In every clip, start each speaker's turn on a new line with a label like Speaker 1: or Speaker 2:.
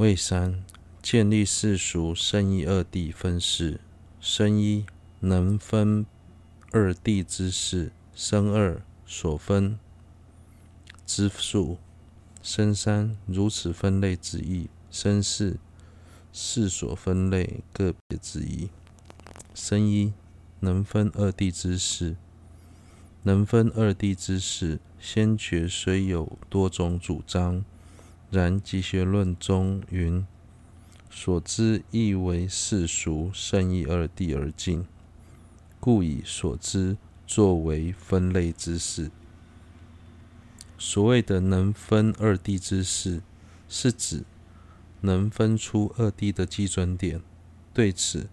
Speaker 1: 谓三，建立世俗生一二地分事。生一能分二地之事，生二所分之数，生三如此分类之意，生四事所分类个别之意。生一能分二地之事，能分二地之事，先觉虽有多种主张。然集学论中云：所知亦为世俗生义二谛而尽，故以所知作为分类之事。所谓的能分二谛之事，是指能分出二谛的基准点。对此，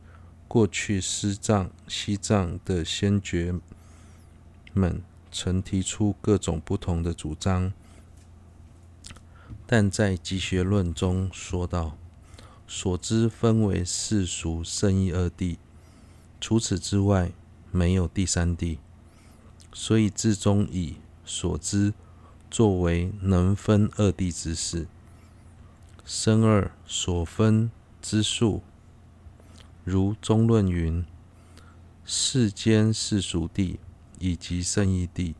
Speaker 1: 过去西藏、西藏的先觉们曾提出各种不同的主张。但在集学论中说道，所知分为世俗圣义二谛，除此之外没有第三谛，所以自中以所知作为能分二谛之事。生二所分之数，如中论云：世间世俗谛以及圣义谛，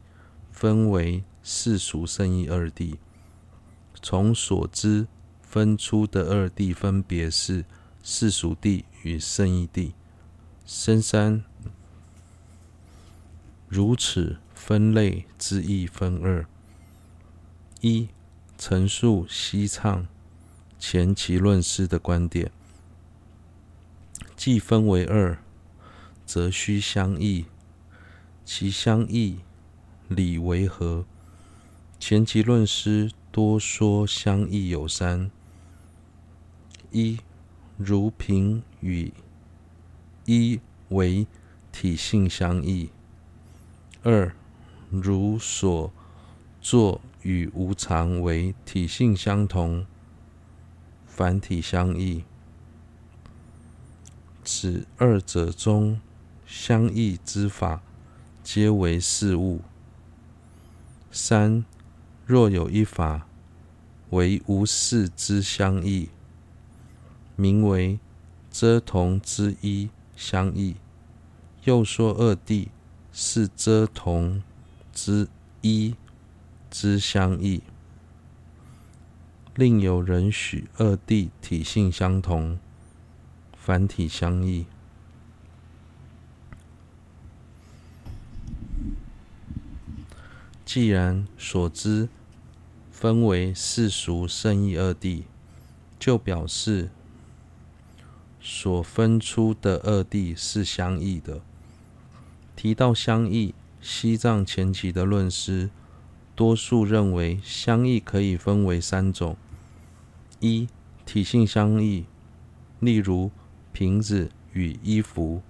Speaker 1: 分为世俗圣义二谛。从所知分出的二谛，分别是世俗谛与圣义谛。深三如此分类之义分二：一、陈述西藏前期论师的观点，既分为二，则须相异，其相异理为何？前期论师。多说相异有三：一如平与一为体性相异；二如所作与无常为体性相同，凡体相异。此二者中相异之法，皆为事物。三若有一法。为无事之相异，名为遮同之一相异。又说二谛是遮同之一之相异。另有人许二谛体性相同，凡体相异。既然所知。分为世俗圣义二谛，就表示所分出的二谛是相异的。提到相异，西藏前期的论师多数认为相异可以分为三种：一、体性相异，例如瓶子与衣服；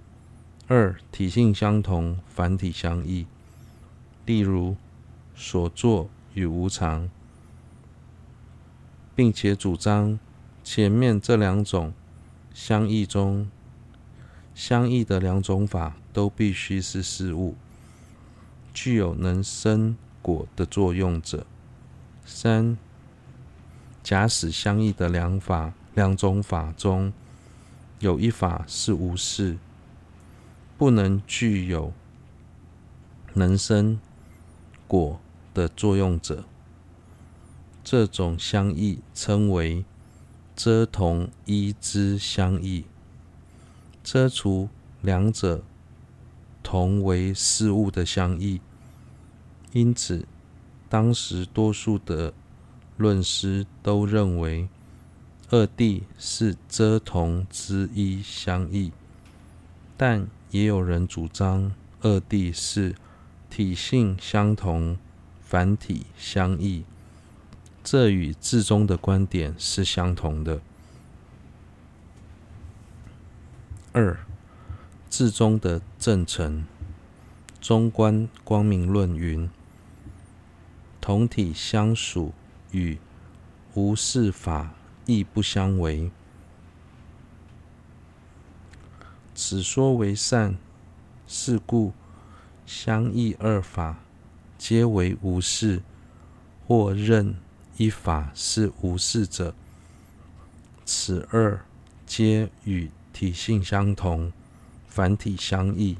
Speaker 1: 二、体性相同，凡体相异，例如所作与无常。并且主张前面这两种相异中相异的两种法都必须是事物，具有能生果的作用者。三，假使相异的两法两种法中有一法是无事，不能具有能生果的作用者。这种相异称为遮同一之相异，遮除两者同为事物的相异。因此，当时多数的论师都认为二谛是遮同之一相异，但也有人主张二谛是体性相同，凡体相异。这与智中的观点是相同的。二、智中的正承《中观光明论》云：“同体相属与无事法亦不相违，此说为善。是故相异二法皆为无事，或认。”一法是无事者，此二皆与体性相同，凡体相异，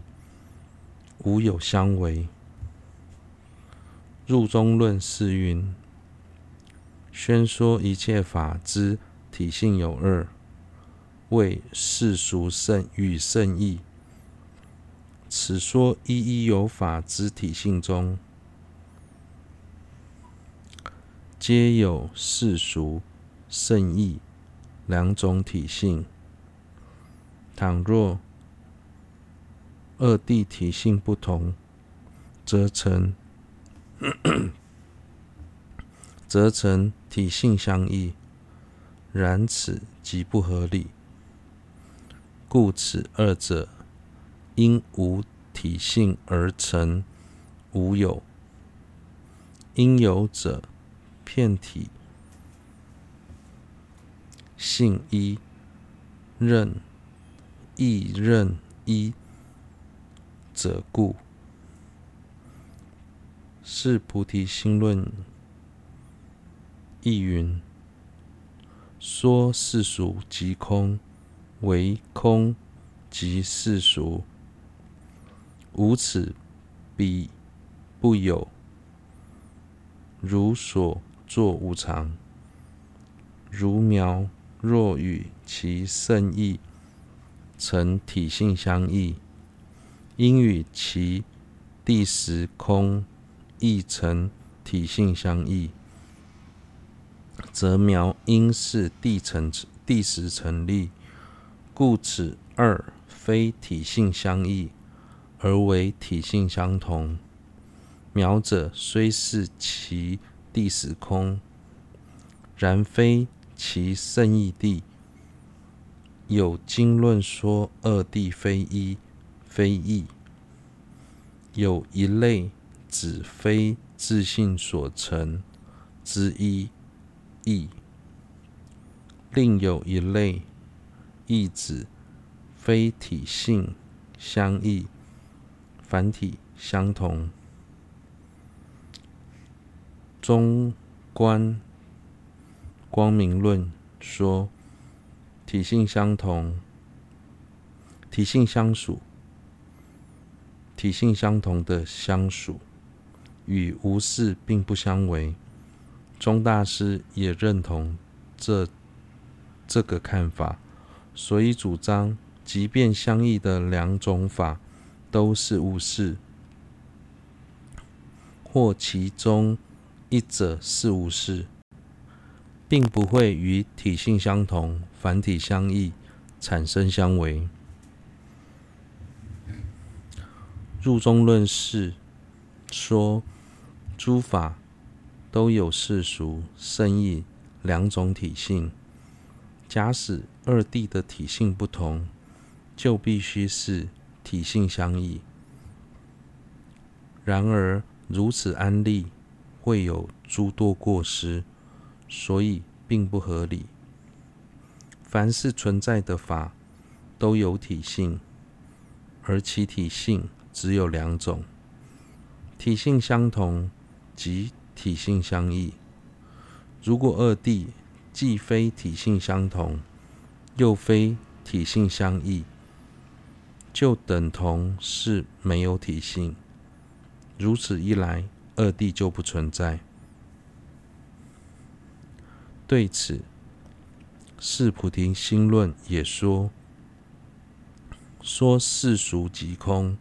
Speaker 1: 无有相违。入中论是云：宣说一切法之体性有二，谓世俗胜与胜义。此说一一有法之体性中，皆有世俗圣意两种体性。倘若二谛体性不同，则成。则成体性相异，然此即不合理。故此二者因无体性而成无有，因有者片体性一，任亦任一者故。是菩提心论亦云：说世俗即空，唯空即世俗，无此彼不有。如所作无常，如苗若与其胜义成体性相异，应与其地时空。亦成体性相异，则苗应是地成地时成立，故此二非体性相异，而为体性相同。苗者虽是其地时空，然非其圣义地。有经论说二地非一非异，有一类。指非自性所成之一异，另有一类亦指非体性相异，凡体相同。中观光明论说体性相同，体性相属，体性相同的相属。与无事并不相违，宗大师也认同这这个看法，所以主张，即便相异的两种法都是无事，或其中一者是无是，并不会与体性相同、凡体相异产生相违。入中论释说。诸法都有世俗、胜义两种体性。假使二谛的体性不同，就必须是体性相异。然而如此安立会有诸多过失，所以并不合理。凡是存在的法都有体性，而其体性只有两种，体性相同。即体性相异。如果二谛既非体性相同，又非体性相异，就等同是没有体性。如此一来，二谛就不存在。对此，《是菩提心论》也说：说世俗即空，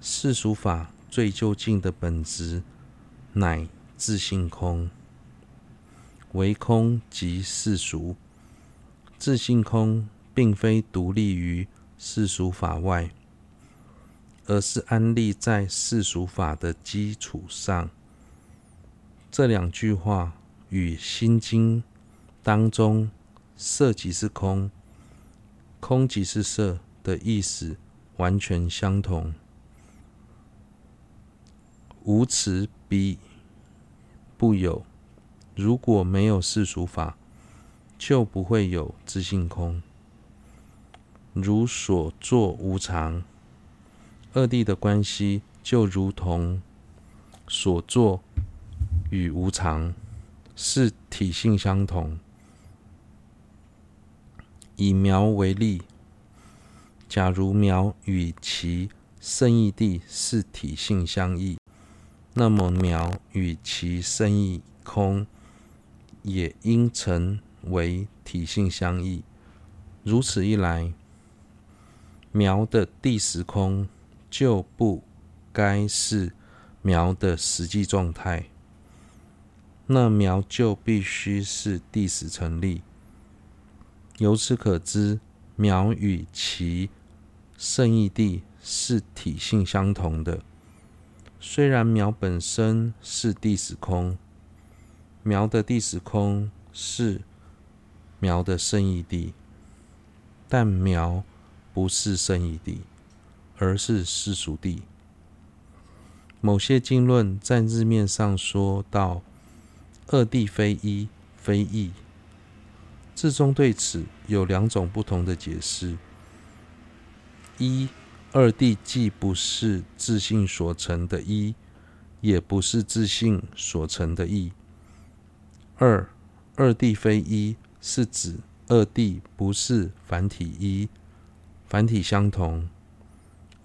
Speaker 1: 世俗法最究竟的本质。乃自性空，唯空即世俗。自性空并非独立于世俗法外，而是安立在世俗法的基础上。这两句话与《心经》当中“色即是空，空即是色”的意思完全相同。无此彼不有。如果没有世俗法，就不会有自性空。如所作无常，二谛的关系就如同所作与无常是体性相同，以苗为例，假如苗与其生义地是体性相异，那么苗与其生义空也应成为体性相异。如此一来，苗的地时空就不该是苗的实际状态，那苗就必须是第十成立。由此可知，苗与其圣义地是体性相同的。虽然苗本身是第十空，苗的第十空是苗的圣义地，但苗不是圣义地，而是世俗地。某些经论在字面上说到“二地非一，非异”。字中对此有两种不同的解释：一、二地既不是自信所成的一，也不是自信所成的异；二、二地非一，是指二地不是凡体一，凡体相同；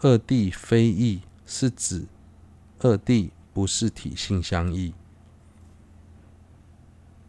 Speaker 1: 二地非异，是指二地不是体性相异。